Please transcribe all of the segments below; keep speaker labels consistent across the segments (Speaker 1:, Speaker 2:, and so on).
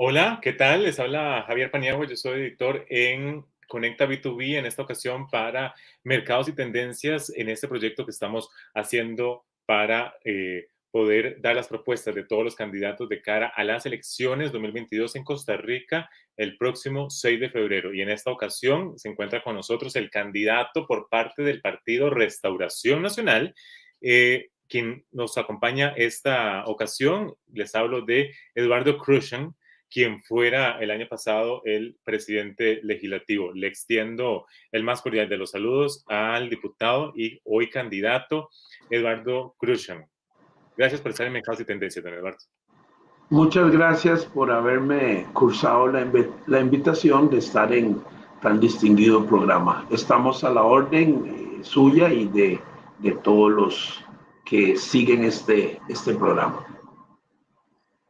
Speaker 1: Hola, ¿qué tal? Les habla Javier Paniagua, yo soy editor en Conecta B2B en esta ocasión para mercados y tendencias en este proyecto que estamos haciendo para eh, poder dar las propuestas de todos los candidatos de cara a las elecciones 2022 en Costa Rica el próximo 6 de febrero. Y en esta ocasión se encuentra con nosotros el candidato por parte del partido Restauración Nacional. Eh, quien nos acompaña esta ocasión, les hablo de Eduardo Cruzan, quien fuera el año pasado el presidente legislativo. Le extiendo el más cordial de los saludos al diputado y hoy candidato Eduardo Cruzan. Gracias por estar en Mercados y Tendencias, don Eduardo.
Speaker 2: Muchas gracias por haberme cursado la, la, invitación de estar en tan distinguido programa. Estamos a la orden eh, suya y de, de todos los que siguen este, este programa.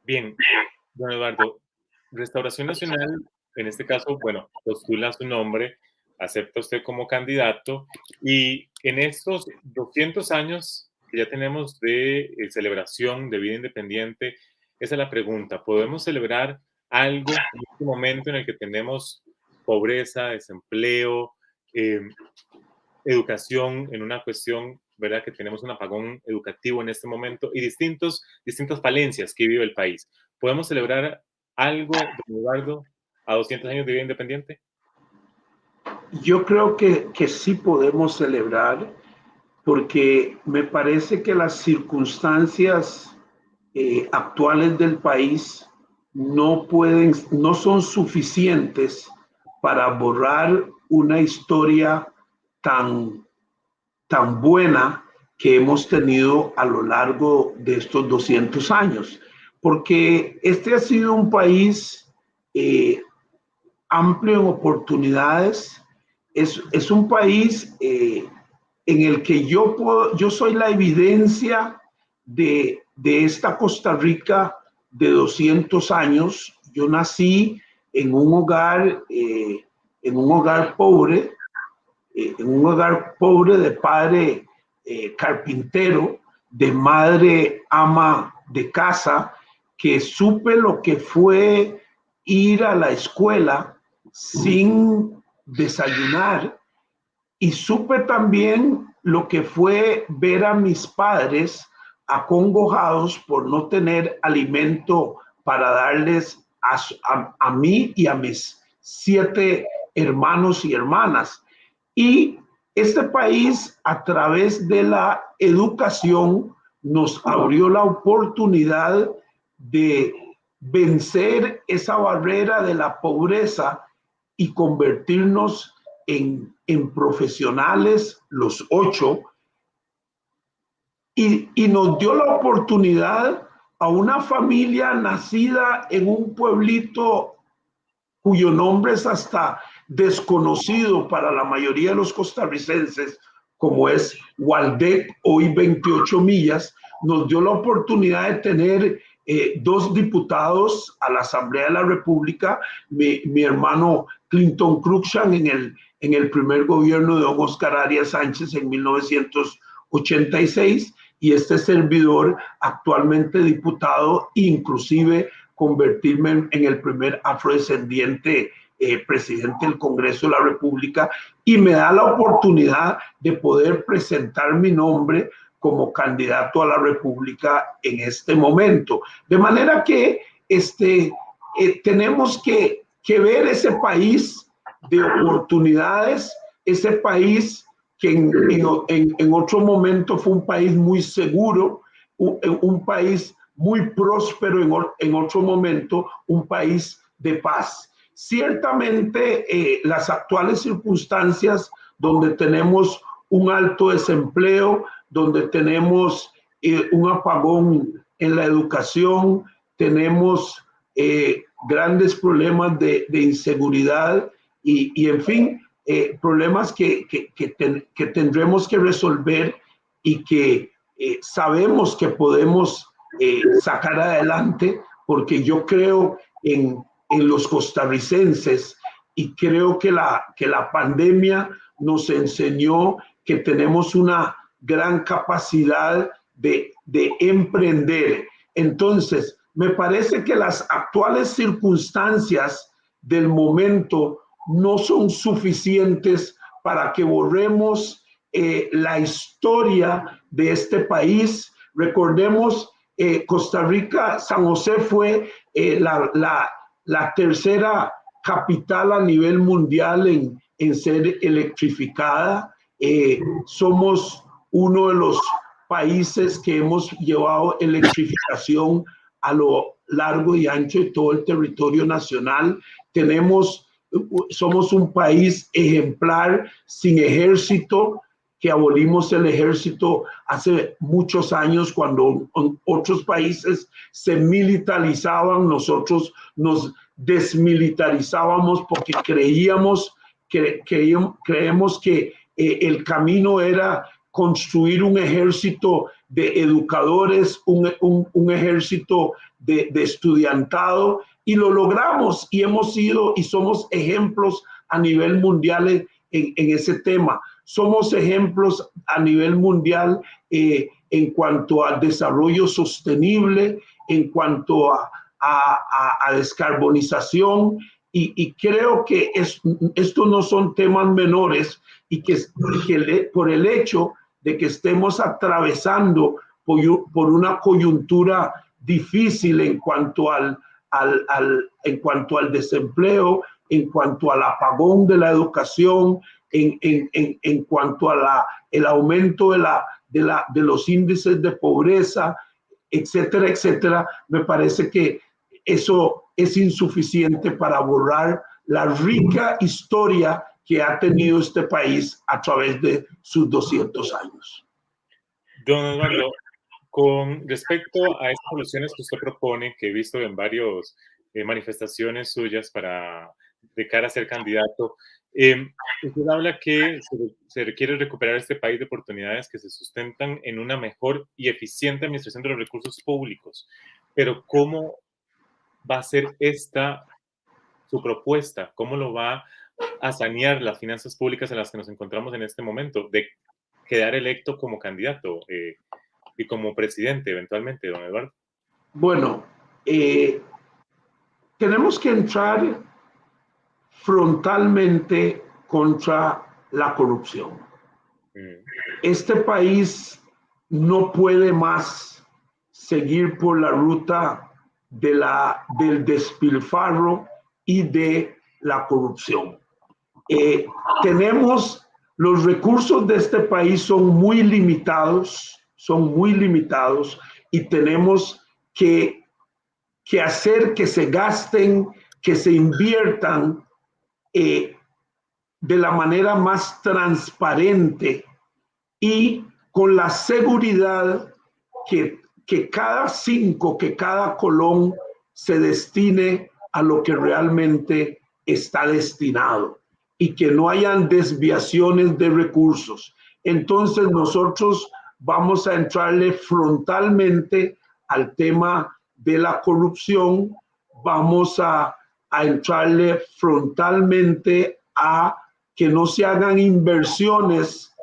Speaker 1: Bien, don Eduardo, Restauración Nacional, en este caso, bueno, postula su nombre, acepta usted como candidato y en estos 200 años que ya tenemos de eh, celebración de vida independiente, esa es la pregunta, ¿podemos celebrar algo en este momento en el que tenemos pobreza, desempleo, em, educación en una cuestión, ¿verdad? Que tenemos un apagón educativo en este momento y distintos, distintas falencias que vive el país. ¿Podemos celebrar algo, don Eduardo, a 200 años de vida independiente?
Speaker 2: Yo creo que, que sí podemos celebrar porque me parece que las circunstancias eh, actuales del país no pueden, no son suficientes para borrar una historia tan, tan buena que hemos tenido a lo largo de estos 200 años porque este ha sido un país eh, amplio en oportunidades, es, es un país eh, en el que yo, puedo, yo soy la evidencia de, de esta Costa Rica de 200 años. Yo nací en un hogar, eh, en un hogar pobre, en un hogar pobre de padre carpintero, de madre ama de casa, que supe lo que fue ir a la escuela sin desayunar y supe también lo que fue ver a mis padres acongojados por no tener alimento para darles a, a, mí y a mis siete hermanos y hermanas. Y este país, a través de la educación, nos abrió la oportunidad de vencer esa barrera de la pobreza y convertirnos en, profesionales, los ocho, y, y nos dio la oportunidad a una familia nacida en un pueblito cuyo nombre es hasta desconocido para la mayoría de los costarricenses, como es Waldec, hoy 28 millas, nos dio la oportunidad de tener eh, dos diputados a la Asamblea de la República, mi, hermano Clinton Cruikshank en el, en el primer gobierno de don Oscar Arias Sánchez en 1986 y este servidor actualmente diputado, inclusive convertirme en, el primer afrodescendiente eh, presidente del Congreso de la República y me da la oportunidad de poder presentar mi nombre como candidato a la República en este momento. De manera que este, eh, tenemos que, que, ver ese país de oportunidades, ese país que en, en, en, otro momento fue un país muy seguro, un, un país muy próspero en, en, otro momento, un país de paz. Ciertamente eh, las actuales circunstancias donde tenemos un alto desempleo, donde tenemos eh, un apagón en la educación, tenemos eh, grandes problemas de, inseguridad y, en fin, eh, problemas que, que, tendremos que resolver y que sabemos que podemos sacar adelante porque yo creo en, en, los costarricenses y creo que la, que la pandemia nos enseñó que tenemos una gran capacidad de, emprender. Entonces, me parece que las actuales circunstancias del momento no son suficientes para que borremos eh, la historia de este país. Recordemos, eh, Costa Rica, San José fue eh, la, la, tercera capital a nivel mundial en, en ser electrificada. somos uno de los países que hemos llevado electrificación a lo largo y ancho de todo el territorio nacional. Tenemos, somos un país ejemplar sin ejército, que abolimos el ejército hace muchos años cuando otros países se militarizaban, nosotros nos desmilitarizábamos porque creíamos que creemos que eh, el camino era construir un ejército de educadores, un, un, ejército de, de, estudiantado, y lo logramos y hemos sido y somos ejemplos a nivel mundial en, en ese tema. Somos ejemplos a nivel mundial eh, en cuanto al desarrollo sostenible, en cuanto a, a, a descarbonización, y, y, creo que es, estos no son temas menores y que, que por el hecho de que estemos atravesando por, una coyuntura difícil en cuanto al, al, en cuanto al desempleo, en cuanto al apagón de la educación, en, en, en, cuanto a el aumento de, la, de, la, de los índices de pobreza, etcétera, etcétera, me parece que eso es insuficiente para borrar la rica historia que ha tenido este país a través de sus 200 años.
Speaker 1: Don Eduardo, con respecto a estas soluciones que usted propone, que he visto en varias eh, manifestaciones suyas para de cara a ser candidato, eh, usted habla que se, se, requiere recuperar este país de oportunidades que se sustentan en una mejor y eficiente administración de los recursos públicos. Pero ¿cómo va a ser esta su propuesta? ¿Cómo lo va a sanear las finanzas públicas en las que nos encontramos en este momento, de quedar electo como candidato eh, y como presidente eventualmente, don Eduardo?
Speaker 2: Bueno, eh, tenemos que entrar frontalmente contra la corrupción. Mm. Este país no puede más seguir por la ruta de la, del despilfarro y de la corrupción. Eh, tenemos los recursos de este país son muy limitados, son muy limitados y tenemos que, hacer que se gasten, que se inviertan eh, de la manera más transparente y con la seguridad que, que cada cinco, que cada colón se destine a lo que realmente está destinado y que no hayan desviaciones de recursos. Entonces nosotros vamos a entrarle frontalmente al tema de la corrupción, vamos a, a entrarle frontalmente a que no se hagan inversiones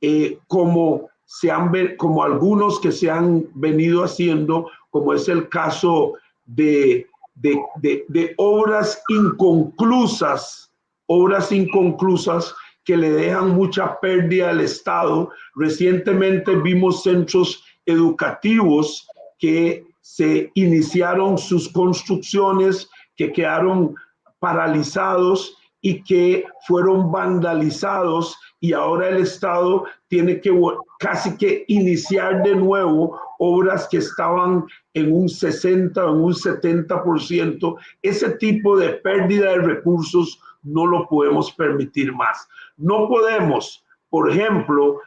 Speaker 2: eh, como, se han, como algunos que se han venido haciendo, como es el caso de, de, de, de obras inconclusas obras inconclusas que le dejan mucha pérdida al Estado. Recientemente vimos centros educativos que se iniciaron sus construcciones, que quedaron paralizados y que fueron vandalizados y ahora el Estado tiene que casi que iniciar de nuevo obras que estaban en un 60 o en un 70%. Ese tipo de pérdida de recursos no lo podemos permitir más. No podemos, por ejemplo,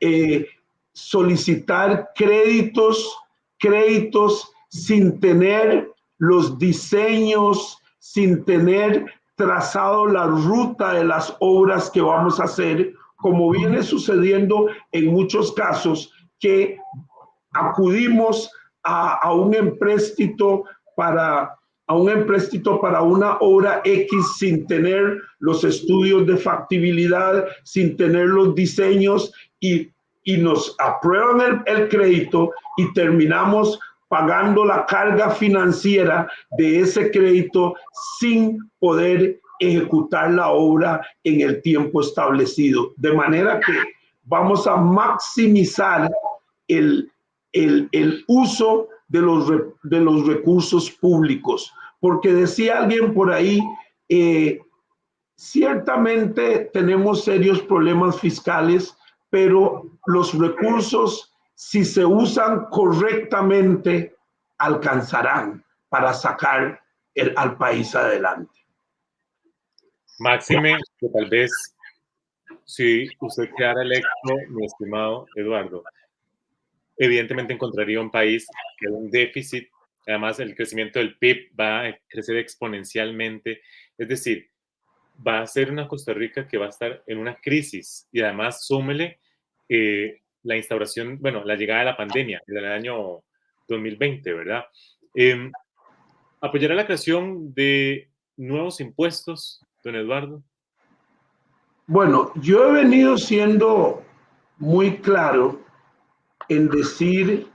Speaker 2: eh, solicitar créditos, créditos sin tener los diseños, sin tener trazado la ruta de las obras que vamos a hacer, como viene sucediendo en muchos casos que acudimos a, a un empréstito para a un empréstito para una obra X sin tener los estudios de factibilidad, sin tener los diseños y, y nos aprueban el, el, crédito y terminamos pagando la carga financiera de ese crédito sin poder ejecutar la obra en el tiempo establecido. De manera que vamos a maximizar el, el, uso de los, de los recursos públicos. Porque decía alguien por ahí, eh, ciertamente tenemos serios problemas fiscales, pero los recursos, si se usan correctamente, alcanzarán para sacar el, al país adelante.
Speaker 1: Máxime, que tal vez si usted quedara electo, mi estimado Eduardo, evidentemente encontraría un país que un déficit, además el crecimiento del PIB va a crecer exponencialmente, es decir, va a ser una Costa Rica que va a estar en una crisis y además súmele eh, la instauración, bueno, la llegada de la pandemia del año 2020, ¿verdad? Eh, ¿Apoyará la creación de nuevos impuestos, don Eduardo?
Speaker 2: Bueno, yo he venido siendo muy claro en decir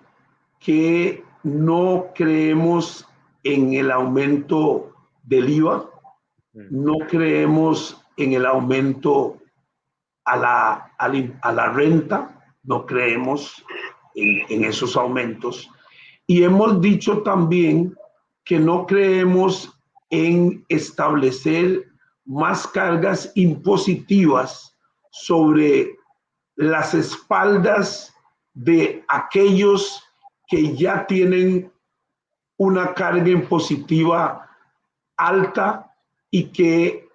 Speaker 2: que no creemos en el aumento del IVA, mm. no creemos en el aumento a la, a la, renta, no creemos en, en esos aumentos. Y hemos dicho también que no creemos en establecer más cargas impositivas sobre las espaldas de aquellos que ya tienen una carga impositiva alta y que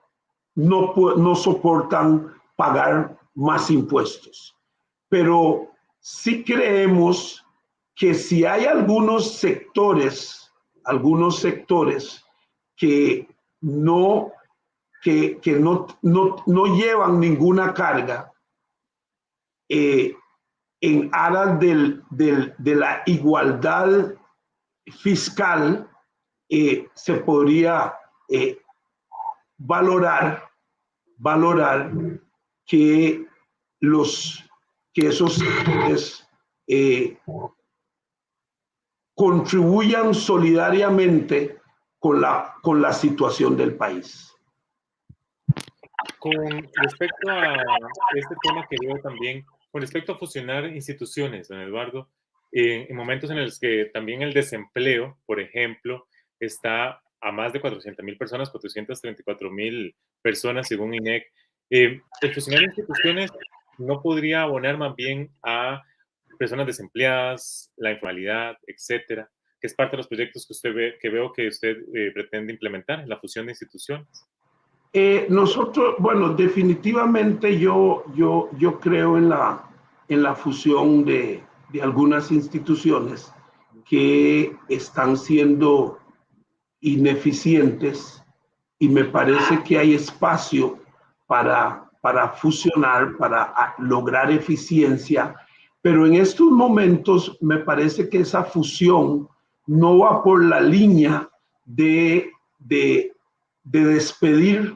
Speaker 2: no, no soportan pagar más impuestos. Pero sí creemos que si hay algunos sectores, algunos sectores que no, que, no, no, llevan ninguna carga, eh, en aras del, de la igualdad fiscal, eh, se podría eh, valorar, valorar que, los, que esos eh, contribuyan solidariamente con la, con la situación del país.
Speaker 1: Con respecto a este tema que veo también con respecto a fusionar instituciones, don Eduardo, en momentos en los que también el desempleo, por ejemplo, está a más de 400 mil personas, 434 mil personas según INEC, eh, el fusionar instituciones no podría abonar más bien a personas desempleadas, la informalidad, etcétera, que es parte de los proyectos que usted ve, que veo que usted eh, pretende implementar, la fusión de instituciones.
Speaker 2: Eh, nosotros, bueno, definitivamente yo, yo, yo creo en la, en la fusión de, de algunas instituciones que están siendo ineficientes y me parece que hay espacio para, para fusionar, para lograr eficiencia, pero en estos momentos me parece que esa fusión no va por la línea de, de, de despedir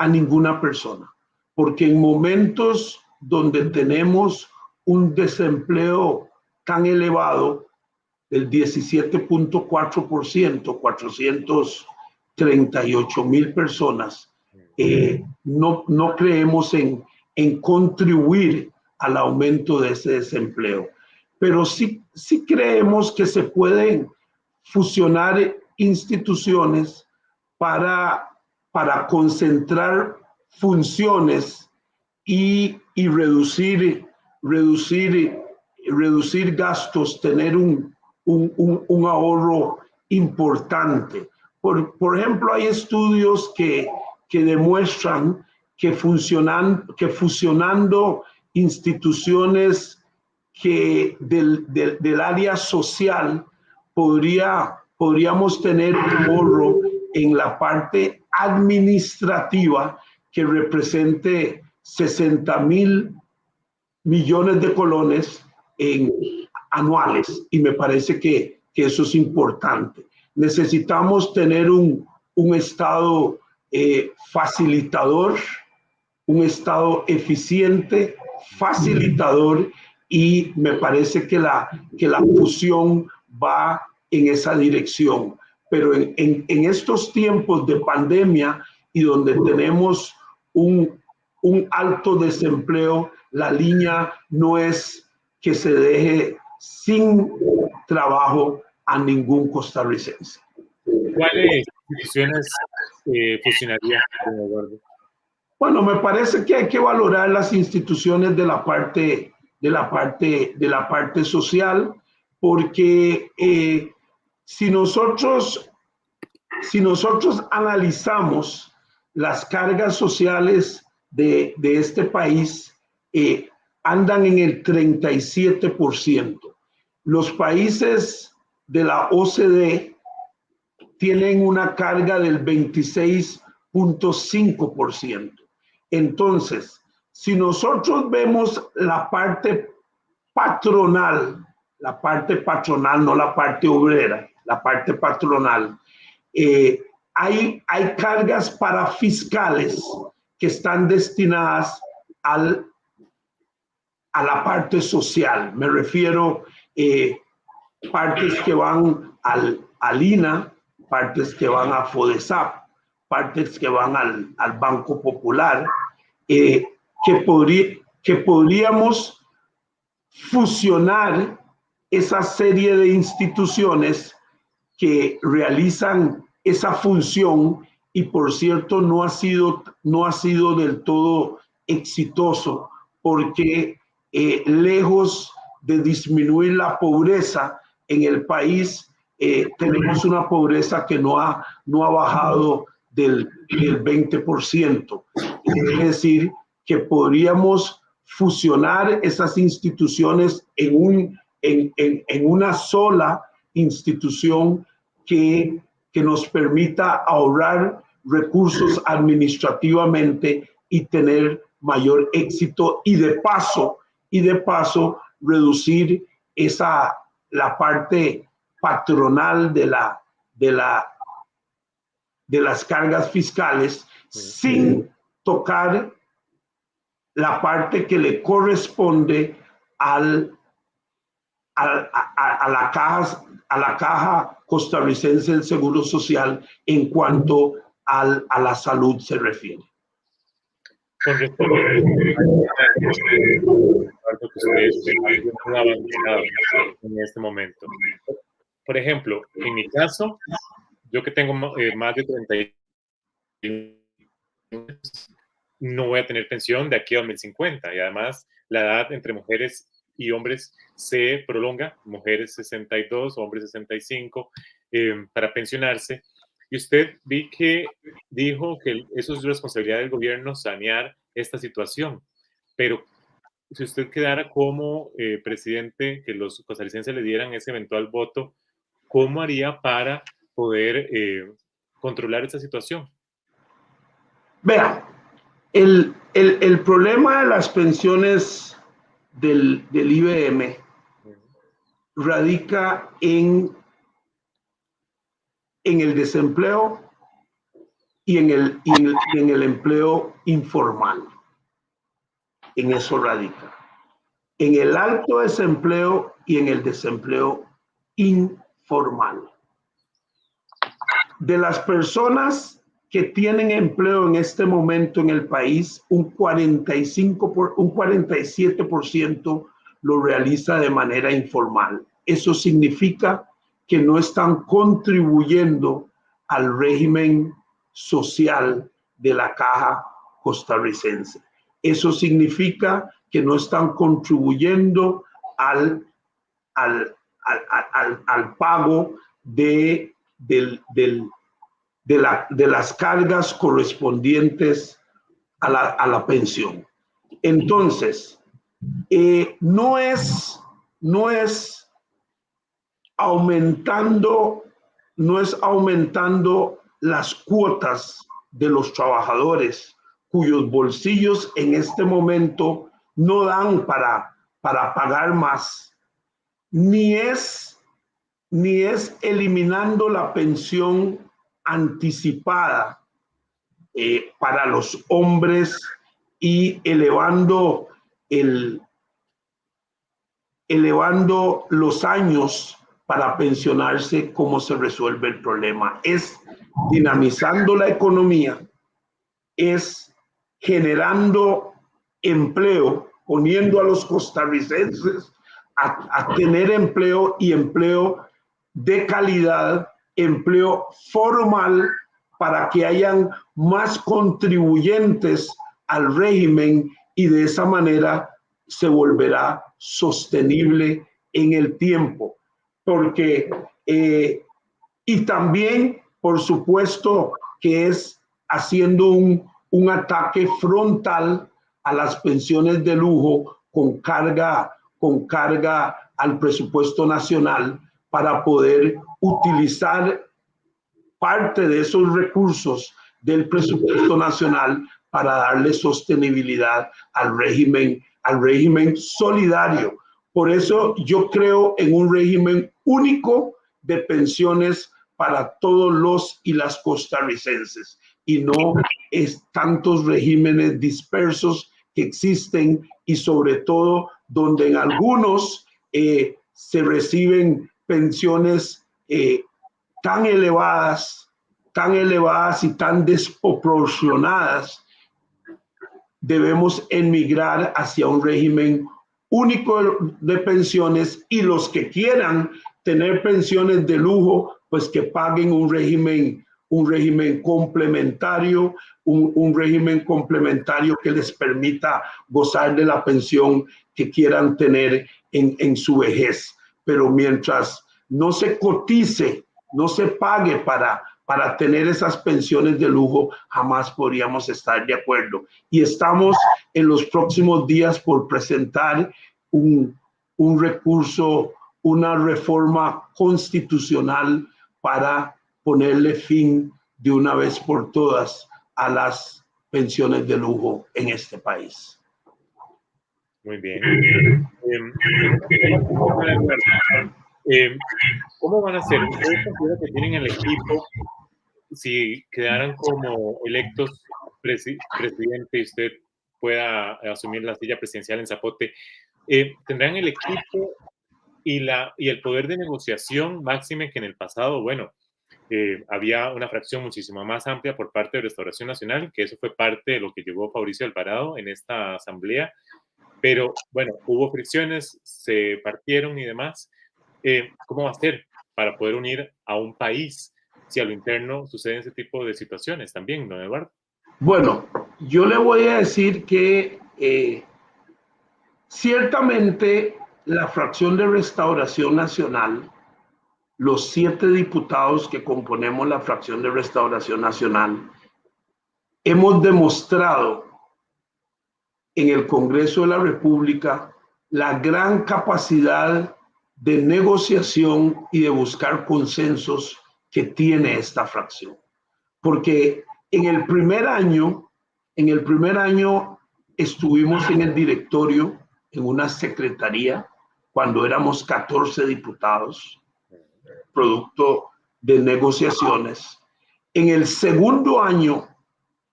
Speaker 2: a ninguna persona, porque en momentos donde tenemos un desempleo tan elevado del 17.4%, 438 mil personas, eh, no, no creemos en, en contribuir al aumento de ese desempleo. Pero sí, sí creemos que se pueden fusionar instituciones para, para concentrar funciones y, y reducir, reducir, reducir gastos, tener un, un, un, ahorro importante. Por, por, ejemplo, hay estudios que, que demuestran que, funcionan, que fusionando instituciones que del, del, del, área social podría, podríamos tener un ahorro en la parte administrativa que represente 60 mil millones de colones en anuales y me parece que, que eso es importante. Necesitamos tener un, un Estado eh, facilitador, un Estado eficiente, facilitador y me parece que la, que la fusión va en esa dirección. Pero en, en, estos tiempos de pandemia y donde tenemos un, un alto desempleo, la línea no es que se deje sin trabajo a ningún costarricense.
Speaker 1: ¿Cuáles instituciones eh, funcionarían,
Speaker 2: Bueno, me parece que hay que valorar las instituciones de la parte, de la parte, de la parte social, porque eh, si nosotros, si nosotros analizamos las cargas sociales de, de este país, eh, andan en el 37%. Los países de la OCDE tienen una carga del 26.5%. Entonces, si nosotros vemos la parte patronal, la parte patronal, no la parte obrera, la parte patronal, eh, hay, hay cargas para fiscales que están destinadas al, a la parte social. Me refiero eh, partes que van al, al INA, partes que van a FODESAP, partes que van al, Banco Popular, eh, que, que podríamos fusionar esa serie de instituciones que realizan esa función y por cierto no ha sido, no ha sido del todo exitoso porque eh, lejos de disminuir la pobreza en el país, eh, tenemos una pobreza que no ha, no ha bajado del, del 20%. Es decir, que podríamos fusionar esas instituciones en, un, en, en, en una sola institución que, que nos permita ahorrar recursos administrativamente y tener mayor éxito y de paso y de paso reducir esa la parte patronal de, la, de, la, de las cargas fiscales sin tocar la parte que le corresponde al, a, la caja, a la caja costarricense del Seguro Social en cuanto al, a la salud se refiere. Con respecto
Speaker 1: en este momento. Por ejemplo, en mi caso, yo que tengo eh, más de 30 no voy a tener pensión de aquí a 2050 y además la edad entre mujeres y hombres se prolonga, mujeres 62, hombres 65, eh, para pensionarse. Y usted vi que dijo que eso es responsabilidad del gobierno sanear esta situación, pero si usted quedara como eh, presidente, que los costarricenses le dieran ese eventual voto, ¿cómo haría para poder eh, controlar esta situación?
Speaker 2: Vea, el, el, problema de las pensiones del, del IBM radica en, en el desempleo y en el, y en el empleo informal en eso radica. En el alto desempleo y en el desempleo informal. De las personas que tienen empleo en este momento en el país, un 45 por, un 47% lo realiza de manera informal. Eso significa que no están contribuyendo al régimen social de la caja costarricense. Eso significa que no están contribuyendo al, al, al, al pago de, del, del, de, la, de, las cargas correspondientes a la, a la pensión. Entonces, eh, no, es, no es aumentando, no es aumentando las cuotas de los trabajadores cuyos bolsillos en este momento no dan para, para pagar más, ni es, ni es eliminando la pensión anticipada eh, para los hombres y elevando el elevando los años para pensionarse, ¿cómo se resuelve el problema? Es dinamizando la economía, es generando empleo, poniendo a los costarricenses a, a tener empleo y empleo de calidad, empleo formal para que hayan más contribuyentes al régimen y de esa manera se volverá sostenible en el tiempo. Porque, eh, y también, por supuesto, que es haciendo un, un ataque frontal a las pensiones de lujo con carga, con carga al presupuesto nacional para poder utilizar parte de esos recursos del presupuesto nacional para darle sostenibilidad al régimen, al régimen solidario. Por eso yo creo en un régimen único de pensiones para todos los y las costarricenses y no es tantos regímenes dispersos que existen y sobre todo donde en algunos eh, se reciben pensiones eh, tan elevadas, tan elevadas y tan desproporcionadas, debemos emigrar hacia un régimen único de pensiones y los que quieran tener pensiones de lujo, pues que paguen un régimen, un régimen complementario, un, régimen complementario que les permita gozar de la pensión que quieran tener en, en su vejez. Pero mientras no se cotice no se pague para, para tener esas pensiones de lujo, jamás podríamos estar de acuerdo. Y estamos en los próximos días por presentar un, un recurso, una reforma constitucional para ponerle fin de una vez por todas a las pensiones de lujo en este país.
Speaker 1: Muy bien. Eh, ¿Cómo van a ser? ¿Ustedes que tienen el equipo? Si quedaran como electos presidente y usted pueda asumir la silla presidencial en Zapote, eh, ¿tendrán el equipo y, la, y el poder de negociación máxime que en el pasado, bueno, eh, había una fracción muchísimo más amplia por parte de Restauración Nacional, que eso fue parte de lo que llevó Fabricio Alvarado en esta asamblea, pero bueno, hubo fricciones, se partieron y demás. Eh, ¿cómo va a ser para poder unir a un país si a lo interno suceden ese tipo de situaciones también, don Eduardo?
Speaker 2: Bueno, yo le voy a decir que eh, ciertamente la fracción de Restauración Nacional, los siete diputados que componemos la fracción de Restauración Nacional, hemos demostrado en el Congreso de la República la gran capacidad de negociación y de buscar consensos que tiene esta fracción. Porque en el primer año, en el primer año estuvimos en el directorio, en una secretaría, cuando éramos 14 diputados, producto de negociaciones. En el segundo año,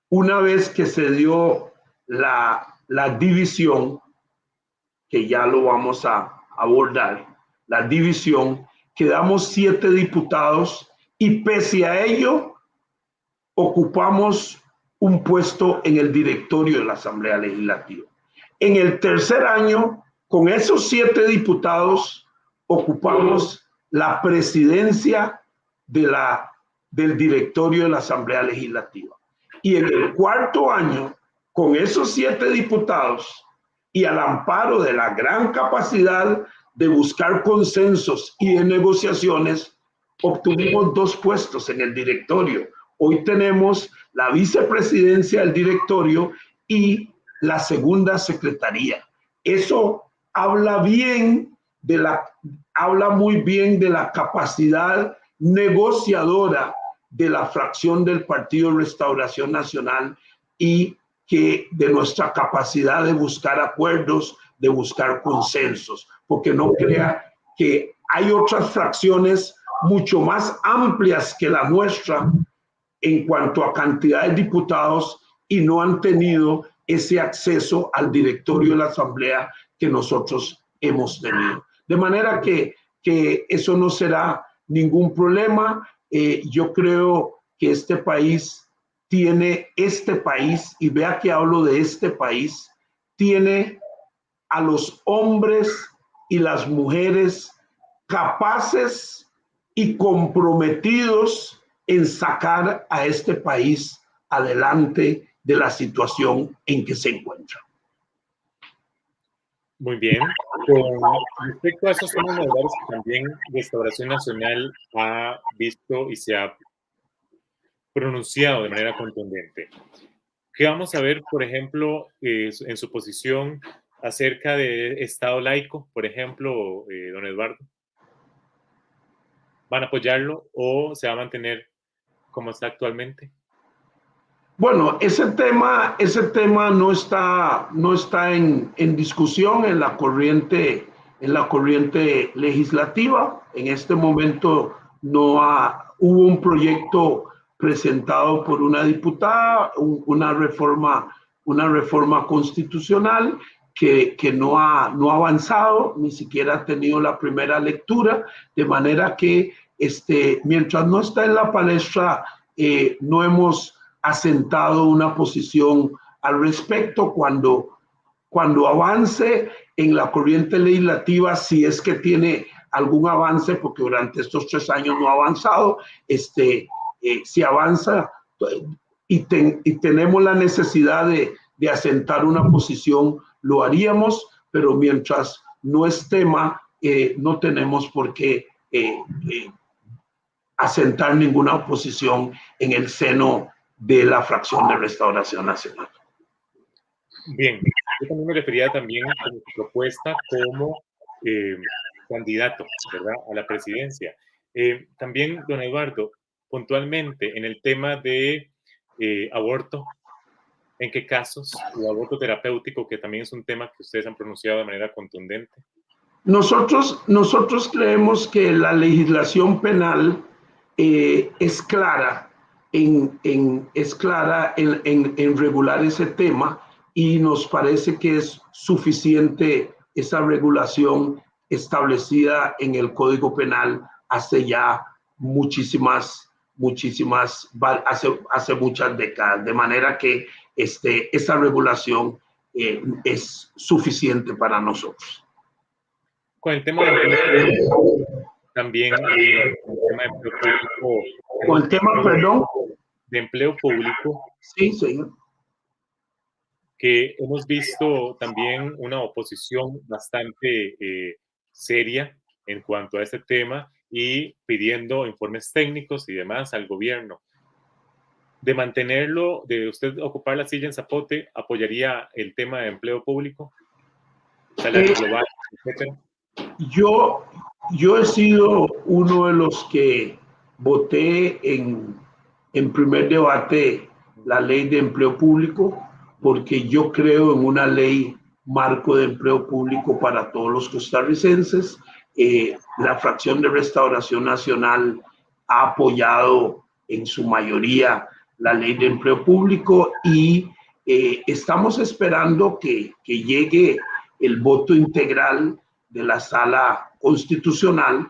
Speaker 2: una vez que se dio la, la división, que ya lo vamos a abordar, la división, quedamos siete diputados y pese a ello ocupamos un puesto en el directorio de la Asamblea Legislativa. En el tercer año, con esos siete diputados, ocupamos la presidencia de la, del directorio de la Asamblea Legislativa. Y en el cuarto año, con esos siete diputados y al amparo de la gran capacidad de buscar consensos y de negociaciones, obtuvimos dos puestos en el directorio. Hoy tenemos la vicepresidencia del directorio y la segunda secretaría. Eso habla bien de la, habla muy bien de la capacidad negociadora de la fracción del Partido Restauración Nacional y que de nuestra capacidad de buscar acuerdos, de buscar consensos porque no crea que hay otras fracciones mucho más amplias que la nuestra en cuanto a cantidad de diputados y no han tenido ese acceso al directorio de la Asamblea que nosotros hemos tenido. De manera que, que eso no será ningún problema. Eh, yo creo que este país tiene, este país, y vea que hablo de este país, tiene a los hombres y las mujeres capaces y comprometidos en sacar a este país adelante de la situación en que se encuentra.
Speaker 1: Muy bien. Respecto a esos temas también Restauración Nacional ha visto y se ha pronunciado de manera contundente. ¿Qué vamos a ver, por ejemplo, eh, en su posición acerca de Estado laico, por ejemplo, eh, don Eduardo? ¿Van a apoyarlo o se va a mantener como está actualmente?
Speaker 2: Bueno, ese tema, ese tema no está, no está en, en, discusión en la corriente, en la corriente legislativa. En este momento no ha, hubo un proyecto presentado por una diputada, una reforma, una reforma constitucional que, que, no, ha, no avanzado, ni siquiera ha tenido la primera lectura, de manera que este, mientras no está en la palestra, eh, no hemos asentado una posición al respecto. Cuando, cuando avance en la corriente legislativa, si es que tiene algún avance, porque durante estos tres años no ha avanzado, este, eh, avanza y, y, tenemos la necesidad de, de asentar una posición, lo haríamos, pero mientras no es tema, eh, no tenemos por qué eh, asentar ninguna oposición en el seno de la fracción de Restauración Nacional.
Speaker 1: Bien, yo también me refería también a su propuesta como eh, candidato, ¿verdad?, a la presidencia. Eh, también, don Eduardo, puntualmente en el tema de eh, aborto, ¿en qué casos? O aborto terapéutico, que también es un tema que ustedes han pronunciado de manera contundente.
Speaker 2: Nosotros, nosotros creemos que la legislación penal es clara en, es clara en, regular ese tema y nos parece que es suficiente esa regulación establecida en el Código Penal hace ya muchísimas, muchísimas, hace, hace muchas décadas, de manera que este, esa regulación eh, es suficiente para nosotros.
Speaker 1: Con el tema de también el tema de
Speaker 2: con el tema, perdón.
Speaker 1: De empleo público.
Speaker 2: Sí, señor.
Speaker 1: Que hemos visto también una oposición bastante eh, seria en cuanto a este tema y pidiendo informes técnicos y demás al gobierno. De mantenerlo, de usted ocupar la silla en Zapote, ¿apoyaría el tema de empleo público?
Speaker 2: Salario eh, global, etcétera. Yo, yo he sido uno de los que voté en, en primer debate la ley de empleo público porque yo creo en una ley marco de empleo público para todos los costarricenses. Eh, la fracción de Restauración Nacional ha apoyado en su mayoría la ley de empleo público y eh, estamos esperando que, llegue el voto integral de la sala constitucional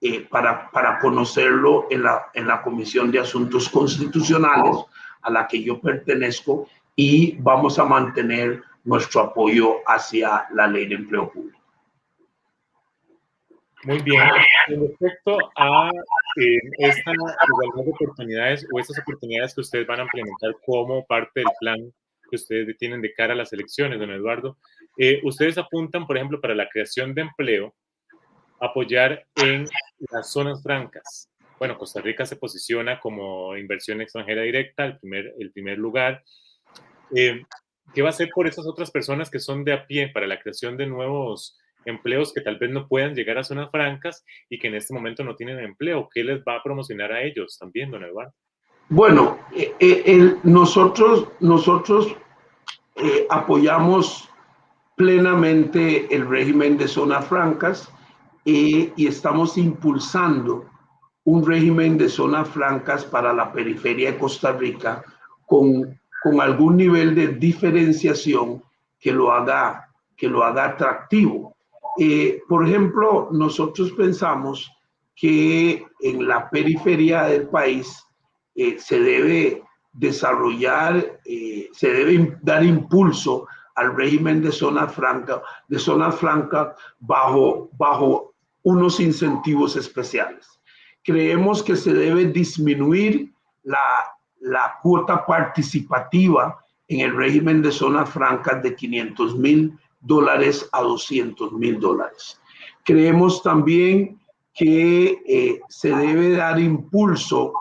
Speaker 2: eh, para, para conocerlo en la, en la Comisión de Asuntos Constitucionales a la que yo pertenezco y vamos a mantener nuestro apoyo hacia la ley de empleo público.
Speaker 1: Muy bien. Con respecto a eh, esta igualdad de oportunidades o estas oportunidades que ustedes van a implementar como parte del plan que ustedes tienen de cara a las elecciones, don Eduardo, eh, ustedes apuntan, por ejemplo, para la creación de empleo, apoyar en las zonas francas. Bueno, Costa Rica se posiciona como inversión extranjera directa, el primer, el primer lugar. Eh, ¿Qué va a hacer por esas otras personas que son de a pie para la creación de nuevos empleos que tal vez no puedan llegar a zonas francas y que en este momento no tienen empleo? ¿Qué les va a promocionar a ellos también, don Eduardo?
Speaker 2: Bueno, eh, eh, nosotros, nosotros apoyamos plenamente el régimen de zonas francas y estamos impulsando un régimen de zonas francas para la periferia de Costa Rica con, con algún nivel de diferenciación que lo haga, que lo haga atractivo. Eh, por ejemplo, nosotros pensamos que en la periferia del país eh, se debe desarrollar, eh, se debe dar impulso al régimen de zona franca, de zona franca bajo, bajo unos incentivos especiales. Creemos que se debe disminuir la, la cuota participativa en el régimen de zonas francas de 500 mil dólares a 200 mil dólares. Creemos también que eh, se debe dar impulso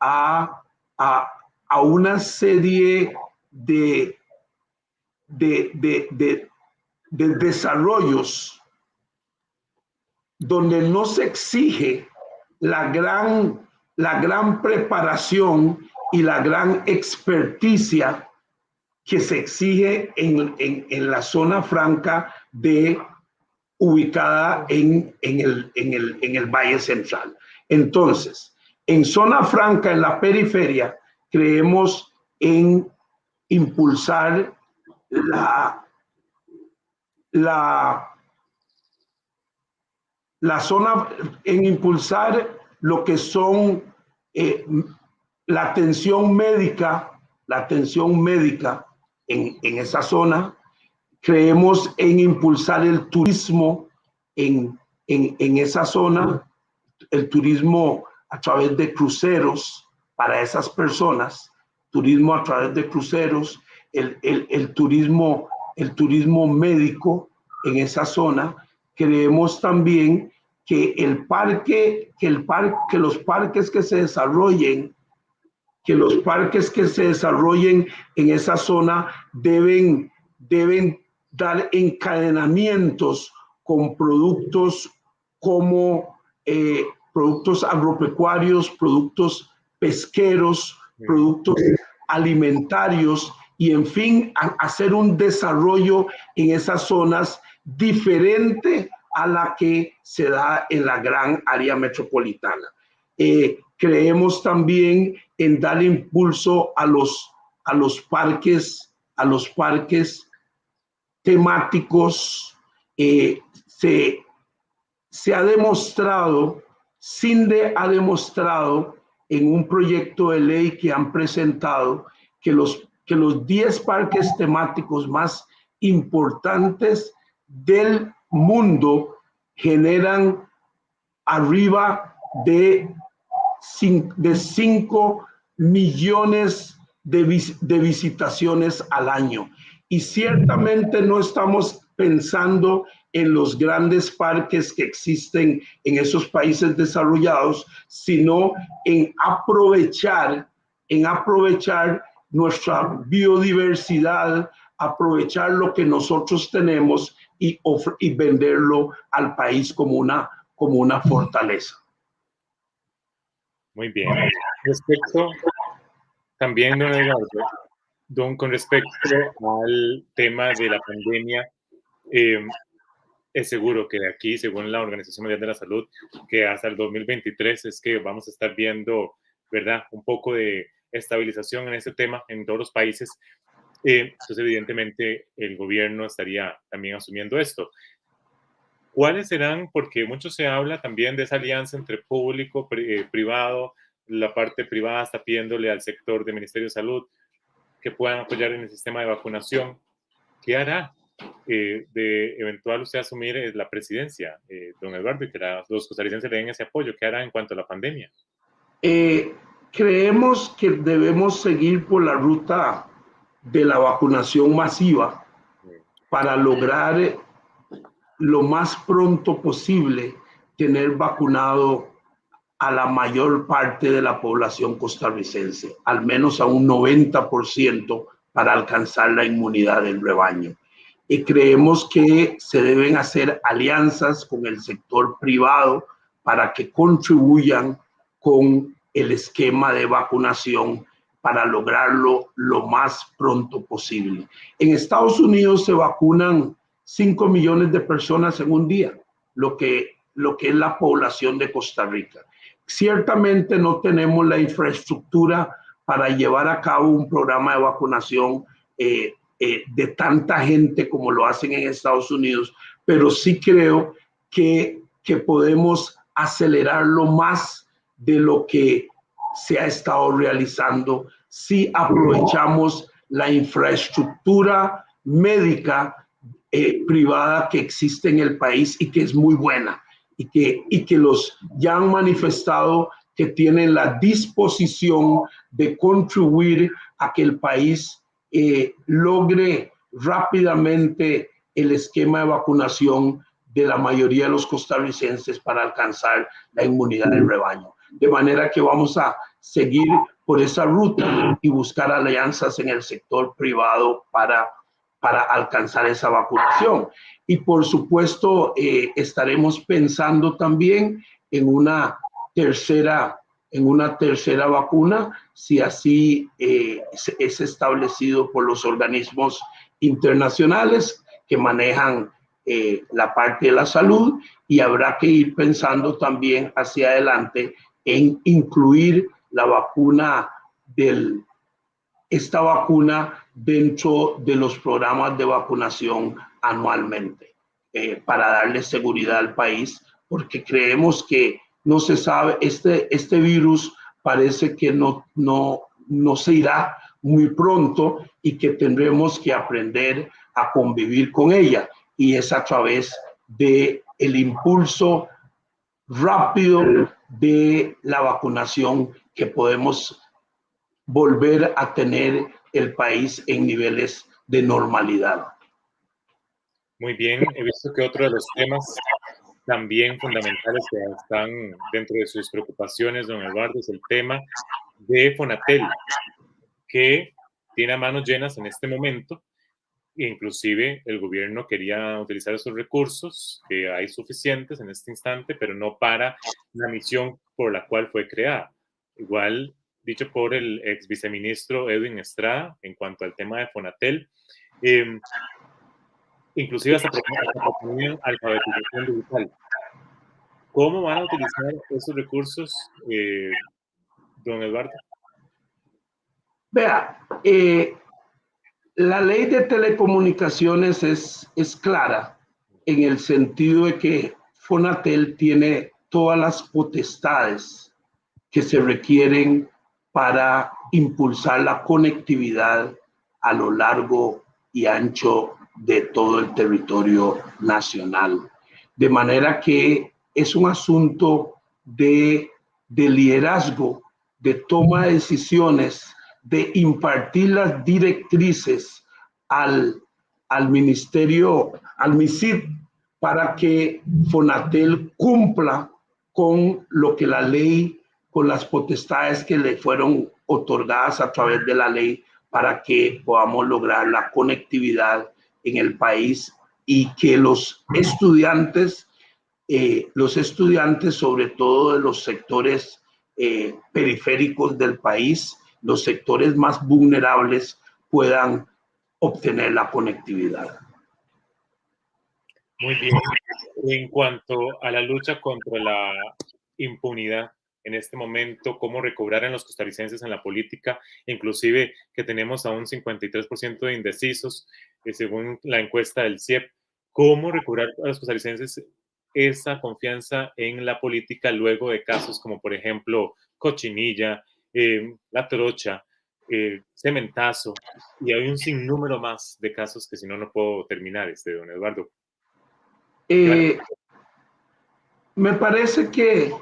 Speaker 2: a, a, a una serie de, de, de, de, desarrollos donde no se exige la gran, la gran preparación y la gran experticia que se exige en, en, la zona franca de ubicada en, el, el, en el Valle Central. Entonces, en zona franca, en la periferia, creemos en impulsar la, la, la zona, en impulsar lo que son eh, la atención médica, la atención médica en, esa zona, Creemos en impulsar el turismo en, en, en esa zona, el turismo a través de cruceros para esas personas, turismo a través de cruceros, el, el, el, turismo, el turismo médico en esa zona. Creemos también que el parque, que el parque, que los parques que se desarrollen, que los parques que se desarrollen en esa zona deben, deben dar encadenamientos con productos como eh, productos agropecuarios, productos pesqueros, productos alimentarios y en fin, hacer un desarrollo en esas zonas diferente a la que se da en la gran área metropolitana. Eh, creemos también en dar impulso a los, a los parques, a los parques temáticos, eh, se, se ha demostrado, CINDE ha demostrado en un proyecto de ley que han presentado que los, que los 10 parques temáticos más importantes del mundo generan arriba de, de 5 millones de, de visitaciones al año. Y ciertamente no estamos pensando en los grandes parques que existen en esos países desarrollados, sino en aprovechar, en aprovechar nuestra biodiversidad, aprovechar lo que nosotros tenemos y, y venderlo al país como una, como una fortaleza.
Speaker 1: Muy bien. Respecto también, don Eduardo, Don, con respecto al tema de la pandemia, eh, es seguro que de aquí, según la Organización Mundial de la Salud, que hasta el 2023 es que vamos a estar viendo, ¿verdad?, un poco de estabilización en este tema en todos los países. Eh, entonces, evidentemente, el gobierno estaría también asumiendo esto. ¿Cuáles serán? Porque mucho se habla también de esa alianza entre público, eh, privado, la parte privada está pidiéndole al sector del Ministerio de Salud que puedan apoyar en el sistema de vacunación. ¿Qué hará eh, de eventual usted asumir eh, la presidencia, eh, don Eduardo, y que los costarricenses le den ese apoyo? ¿Qué hará en cuanto a la pandemia?
Speaker 2: creemos que debemos seguir por la ruta de la vacunación masiva para lograr lo más pronto posible tener vacunado a la mayor parte de la población costarricense, al menos a un 90% para alcanzar la inmunidad del rebaño. Y creemos que se deben hacer alianzas con el sector privado para que contribuyan con el esquema de vacunación para lograrlo lo más pronto posible. En Estados Unidos se vacunan 5 millones de personas en un día, lo que, lo que es la población de Costa Rica. Ciertamente no tenemos la infraestructura para llevar a cabo un programa de vacunación eh, eh, de tanta gente como lo hacen en Estados Unidos, pero sí creo que, que podemos acelerarlo más de lo que se ha estado realizando si aprovechamos la infraestructura médica eh, privada que existe en el país y que es muy buena y que, y que los ya han manifestado que tienen la disposición de contribuir a que el país eh, logre rápidamente el esquema de vacunación de la mayoría de los costarricenses para alcanzar la inmunidad del rebaño. De manera que vamos a seguir por esa ruta y buscar alianzas en el sector privado para, para alcanzar esa vacunación. Y por supuesto, eh, estaremos pensando también en una tercera en una tercera vacuna si así eh, es establecido por los organismos internacionales que manejan eh, la parte de la salud y habrá que ir pensando también hacia adelante en incluir la vacuna del, esta vacuna dentro de los programas de vacunación anualmente eh, para darle seguridad al país, porque creemos que no se sabe, este, este virus parece que no, no, no se irá muy pronto y que tendremos que aprender a convivir con ella. Y es a través de el impulso rápido de la vacunación que podemos volver a tener el país en niveles de normalidad.
Speaker 1: Muy bien, he visto que otro de los temas también fundamentales que están dentro de sus preocupaciones, don Eduardo, es el tema de Fonatel, que tiene a manos llenas en este momento. Inclusive el gobierno quería utilizar esos recursos, que hay suficientes en este instante, pero no para la misión por la cual fue creada. Igual dicho por el ex viceministro Edwin Estrada en cuanto al tema de Fonatel. Eh, inclusive hasta proponían alfabetización digital. ¿Cómo van a utilizar esos recursos, eh, don Eduardo?
Speaker 2: Vea, eh, la ley de telecomunicaciones es, es clara en el sentido de que Fonatel tiene todas las potestades que se requieren para impulsar la conectividad a lo largo y ancho de todo el territorio nacional. De manera que es un asunto de, liderazgo, de toma de decisiones, de impartir las directrices al, al ministerio, al MISID, para que Fonatel cumpla con lo que la ley, con las potestades que le fueron otorgadas a través de la ley para que podamos lograr la conectividad en el país y que los estudiantes, eh, los estudiantes sobre todo de los sectores eh, periféricos del país, los sectores más vulnerables puedan obtener la conectividad.
Speaker 1: Muy bien. En cuanto a la lucha contra la impunidad, en este momento, cómo recobrar en los costarricenses en la política, inclusive que tenemos a un 53% de indecisos, eh, según la encuesta del CIEP, cómo recobrar a los costarricenses esa confianza en la política luego de casos como, por ejemplo, Cochinilla, eh, La Trocha, eh, Cementazo, y hay un sinnúmero más de casos que si no, no puedo terminar, este, don Eduardo.
Speaker 2: me parece que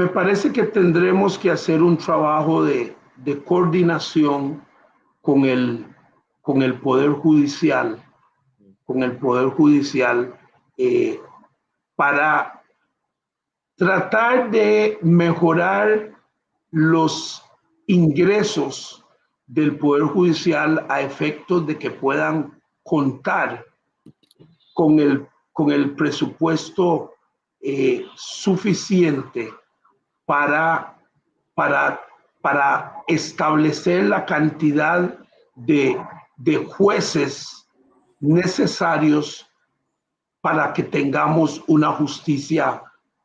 Speaker 2: me parece que tendremos que hacer un trabajo de, coordinación con el, con el Poder Judicial, con el Poder Judicial, eh, para tratar de mejorar los ingresos del Poder Judicial a efectos de que puedan contar con el, con el presupuesto eh, suficiente para, para, para establecer la cantidad de, de jueces necesarios para que tengamos una justicia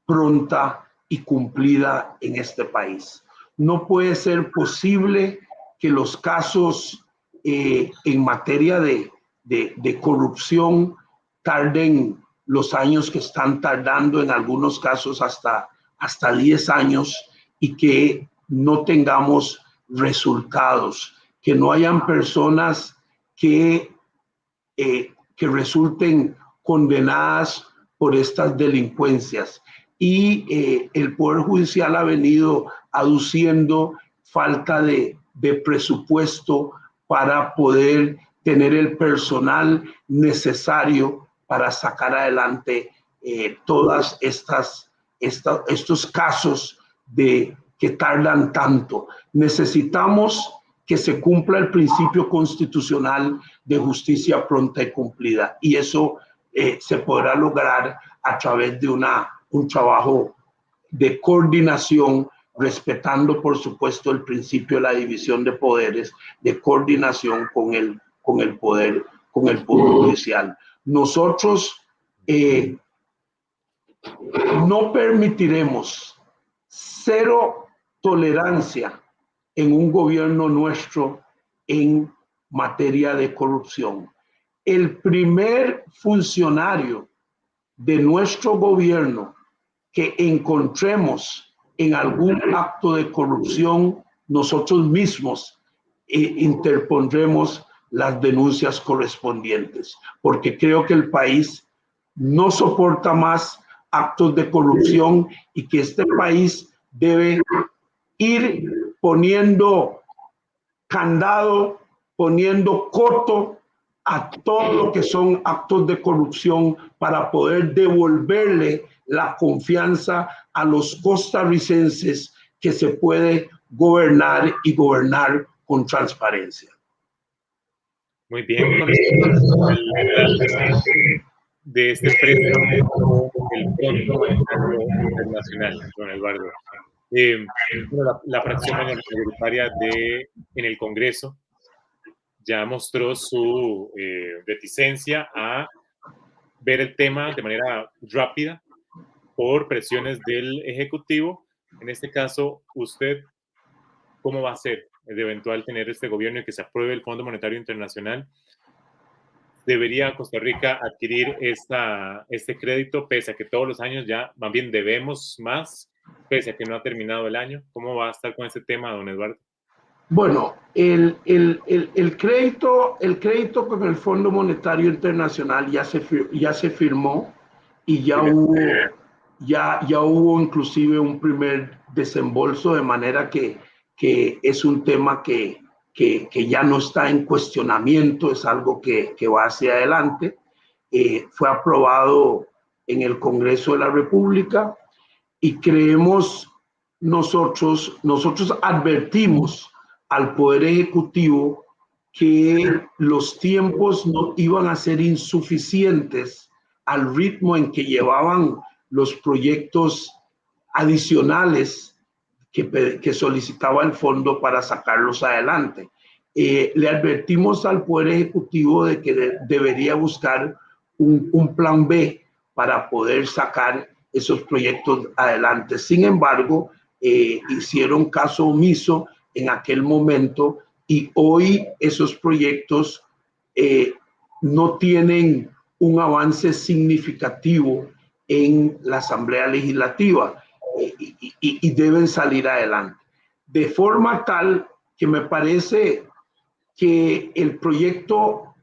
Speaker 2: pronta y cumplida en este país. No puede ser posible que los casos eh, en materia de, de, corrupción tarden los años que están tardando, en algunos casos hasta, hasta 10 años, y que no tengamos resultados, que no hayan personas que, eh, que resulten condenadas por estas delincuencias. Y eh, el Poder Judicial ha venido aduciendo falta de, de presupuesto para poder tener el personal necesario para sacar adelante eh, todas estas, estos casos de que tardan tanto. Necesitamos que se cumpla el principio constitucional de justicia pronta y cumplida. Y eso eh, se podrá lograr a través de una, un trabajo de coordinación, respetando, por supuesto, el principio de la división de poderes, de coordinación con el, con el poder, con el poder judicial. Nosotros eh, no permitiremos cero tolerancia en un gobierno nuestro en materia de corrupción. El primer funcionario de nuestro gobierno que encontremos en algún acto de corrupción, nosotros mismos eh, interpondremos las denuncias correspondientes, porque creo que el país no soporta más actos de corrupción y que este país debe ir poniendo candado, poniendo coto a todo lo que son actos de corrupción para poder devolverle la confianza a los costarricenses que se puede gobernar y gobernar con transparencia.
Speaker 1: Muy bien, de este préstamo el Fondo Internacional, don Eduardo. Eh, la, fracción mayoritaria de, en el Congreso ya mostró su eh, reticencia a ver el tema de manera rápida por presiones del Ejecutivo. En este caso, usted, ¿cómo va a ser de eventual tener este gobierno y que se apruebe el Fondo Monetario Internacional? ¿Debería Costa Rica adquirir esta, este crédito pese a que todos los años ya más bien debemos más pese a que no ha terminado el año? ¿Cómo va a estar con este tema, don Eduardo?
Speaker 2: Bueno, el, el, el, crédito, el crédito con el Fondo Monetario Internacional ya se, ya se firmó y ya hubo, ya, ya hubo inclusive un primer desembolso, de manera que, que es un tema que, que, ya no está en cuestionamiento, es algo que, que va hacia adelante. Eh, fue aprobado en el Congreso de la República y creemos nosotros, nosotros advertimos al Poder Ejecutivo que los tiempos no iban a ser insuficientes al ritmo en que llevaban los proyectos adicionales que, que solicitaba el fondo para sacarlos adelante. Eh, le advertimos al Poder Ejecutivo de que debería buscar un, un plan B para poder sacar esos proyectos adelante. Sin embargo, eh, hicieron caso omiso en aquel momento y hoy esos proyectos eh, no tienen un avance significativo en la Asamblea Legislativa eh, y, deben salir adelante. De forma tal que me parece que el proyecto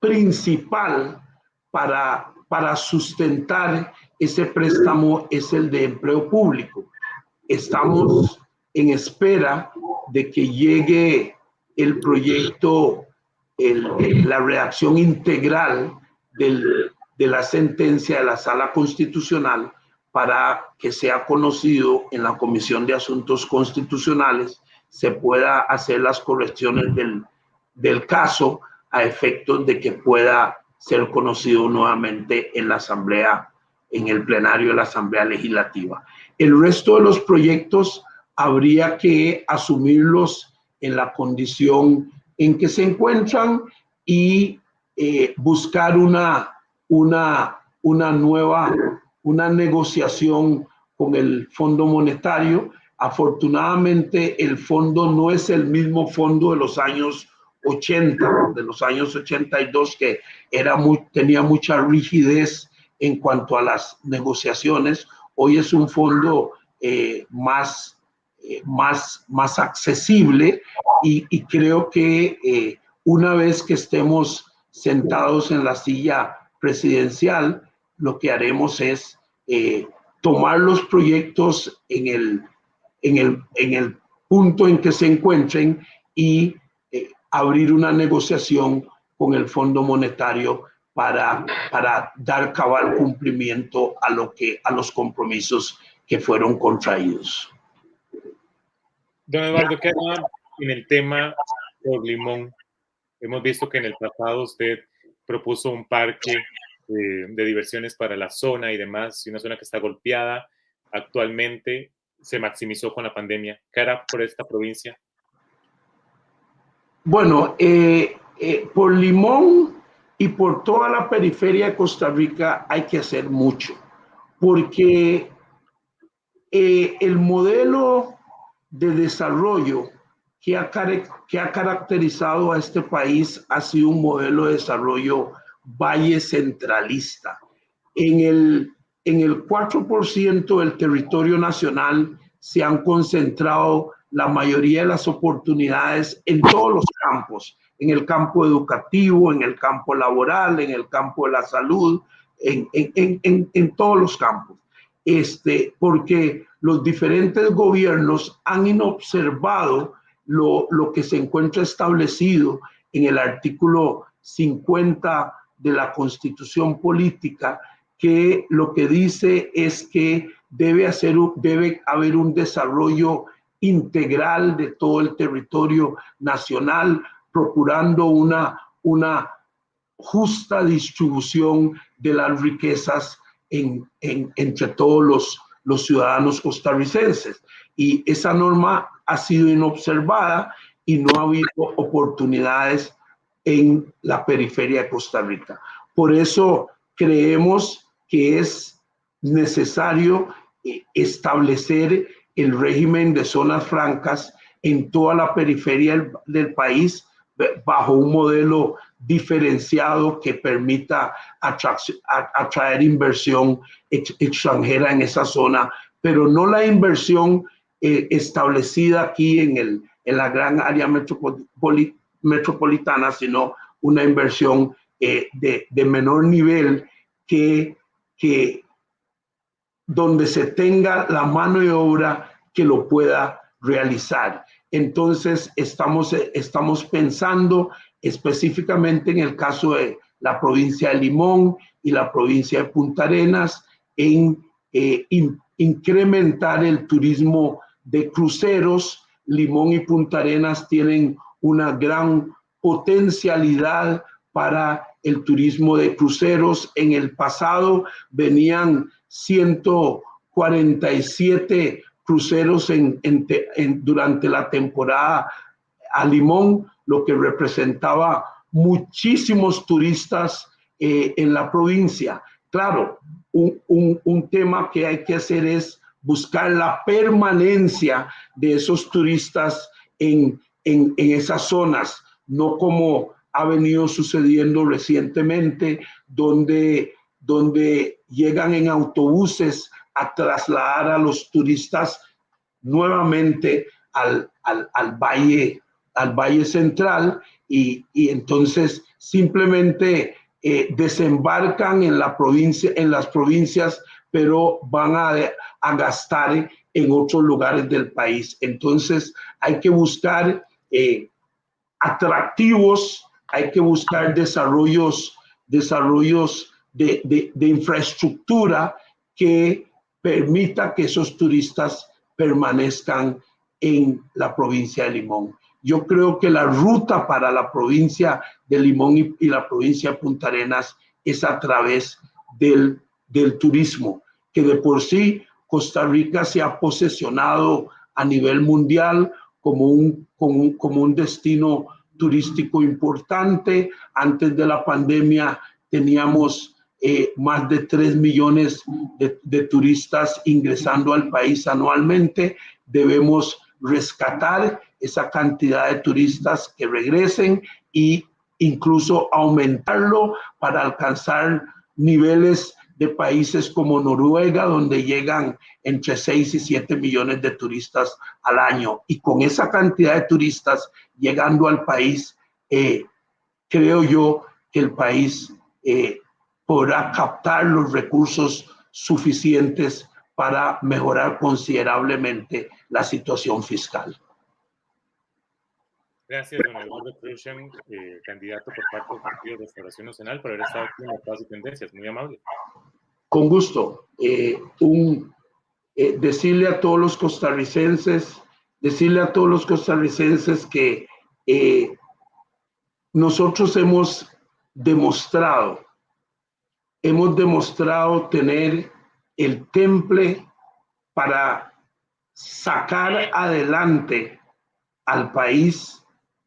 Speaker 2: principal para, para sustentar ese préstamo es el de empleo público. Estamos en espera de que llegue el proyecto, la redacción integral de la sentencia de la Sala Constitucional para que sea conocido en la Comisión de Asuntos Constitucionales, se pueda hacer las correcciones del, del caso a efectos de que pueda ser conocido nuevamente en la Asamblea en el plenario de la Asamblea Legislativa. El resto de los proyectos habría que asumirlos en la condición en que se encuentran y eh, buscar una, una, una nueva, una negociación con el Fondo Monetario. Afortunadamente, el fondo no es el mismo fondo de los años 80, de los años 82, que era tenía mucha rigidez en cuanto a las negociaciones. Hoy es un fondo eh, más, eh, más, más accesible y, y creo que eh, una vez que estemos sentados en la silla presidencial, lo que haremos es tomar los proyectos en el, en el, en el punto en que se encuentren y abrir una negociación con el Fondo Monetario para, para dar cabal cumplimiento a, lo que, a los compromisos que fueron contraídos.
Speaker 1: Don Eduardo, ¿qué en el tema por Limón? Hemos visto que en el pasado usted propuso un parque de, de diversiones para la zona y demás, y una zona que está golpeada actualmente se maximizó con la pandemia. ¿Qué hará por esta provincia?
Speaker 2: Bueno, eh, eh, por Limón y por toda la periferia de Costa Rica hay que hacer mucho, porque eh, el modelo de desarrollo que ha caracterizado a este país ha sido un modelo de desarrollo valle centralista. En el, en el 4% del territorio nacional se han concentrado la mayoría de las oportunidades en todos los campos, en el campo educativo, en el campo laboral, en el campo de la salud, en, en, en, en todos los campos. Este, porque los diferentes gobiernos han inobservado lo, lo que se encuentra establecido en el artículo 50 de la Constitución Política, que lo que dice es que debe, hacer, debe haber un desarrollo integral de todo el territorio nacional, procurando una, una justa distribución de las riquezas en, entre todos los, los ciudadanos costarricenses. Y esa norma ha sido inobservada y no ha habido oportunidades en la periferia de Costa Rica. Por eso creemos que es necesario eh, establecer el régimen de zonas francas en toda la periferia del, país bajo un modelo diferenciado que permita atraer inversión extranjera en esa zona, pero no la inversión eh, establecida aquí en, el, en la gran área metropolitana, sino una inversión eh, de, menor nivel que, que, donde se tenga la mano de obra que lo pueda realizar. Entonces, estamos, estamos pensando específicamente en el caso de la provincia de Limón y la provincia de Punta Arenas en eh, incrementar el turismo de cruceros. Limón y Punta Arenas tienen una gran potencialidad para el turismo de cruceros. En el pasado venían 147 cruceros durante la temporada a Limón, lo que representaba muchísimos turistas eh, en la provincia. Claro, un, un, tema que hay que hacer es buscar la permanencia de esos turistas en, en, esas zonas, no como ha venido sucediendo recientemente, donde, donde llegan en autobuses a trasladar a los turistas nuevamente al, valle, al valle central y, entonces simplemente eh, desembarcan en, la provincia, en las provincias, pero van a, gastar en otros lugares del país. Entonces hay que buscar eh, atractivos hay que buscar desarrollos, desarrollos de, de, infraestructura que permita que esos turistas permanezcan en la provincia de Limón. Yo creo que la ruta para la provincia de Limón y, la provincia de Punta Arenas es a través del, del turismo, que de por sí Costa Rica se ha posesionado a nivel mundial como un, como un, como un destino turístico importante. Antes de la pandemia teníamos eh, más de 3 millones de, turistas ingresando al país anualmente. Debemos rescatar esa cantidad de turistas que regresen y incluso aumentarlo para alcanzar niveles de países como Noruega, donde llegan entre 6 y 7 millones de turistas al año. Y con esa cantidad de turistas llegando al país, eh, creo yo que el país eh, podrá captar los recursos suficientes para mejorar considerablemente la situación fiscal.
Speaker 1: Gracias, don Eduardo Cruzan, eh, candidato por parte del Partido de Restauración Nacional, por haber estado aquí en Mercados y Tendencias. Muy amable.
Speaker 2: Con gusto. Eh, un, eh, decirle a todos los costarricenses, decirle a todos los costarricenses que nosotros hemos demostrado, hemos demostrado tener el temple para sacar adelante al país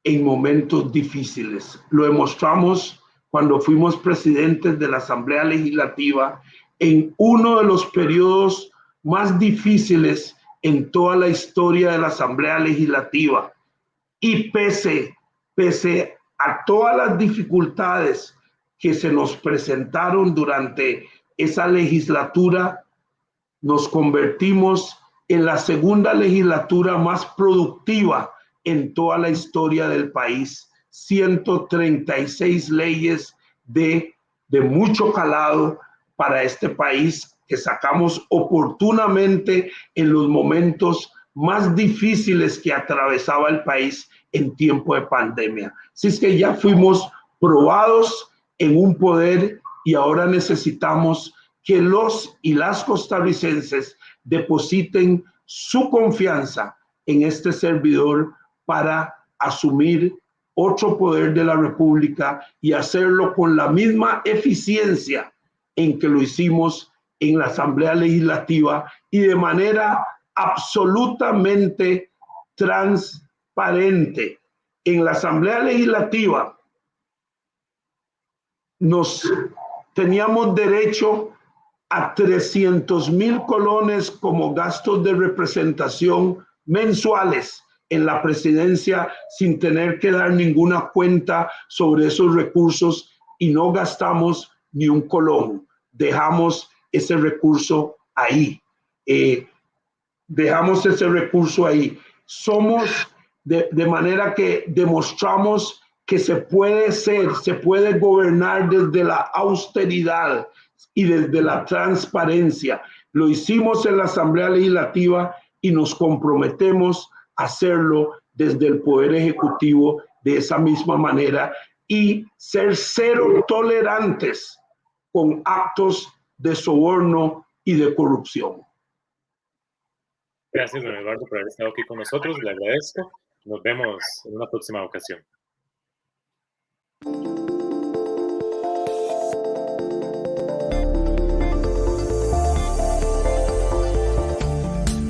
Speaker 2: en momentos difíciles. Lo demostramos cuando fuimos presidentes de la Asamblea Legislativa en uno de los periodos más difíciles en toda la historia de la Asamblea Legislativa. Y pese, pese a todas las dificultades que se nos presentaron durante esa legislatura, nos convertimos en la segunda legislatura más productiva en toda la historia del país. 136 leyes de, de mucho calado para este país que sacamos oportunamente en los momentos más difíciles que atravesaba el país en tiempo de pandemia. Así es que ya fuimos probados en un poder y ahora necesitamos que los y las costarricenses depositen su confianza en este servidor para asumir otro poder de la República y hacerlo con la misma eficiencia en que lo hicimos en la Asamblea Legislativa y de manera absolutamente transparente. En la Asamblea Legislativa nos teníamos derecho a 300 mil colones como gastos de representación mensuales en la presidencia sin tener que dar ninguna cuenta sobre esos recursos y no gastamos ni un colón. Dejamos ese recurso ahí. Eh, dejamos ese recurso ahí. Somos de, de manera que demostramos que se puede ser, se puede gobernar desde la austeridad y desde la transparencia. Lo hicimos en la Asamblea Legislativa y nos comprometemos hacerlo desde el Poder Ejecutivo de esa misma manera y ser cero tolerantes con actos de soborno y de corrupción.
Speaker 1: Gracias, don Eduardo, por haber estado aquí con nosotros. Le agradezco. Nos vemos en una próxima ocasión.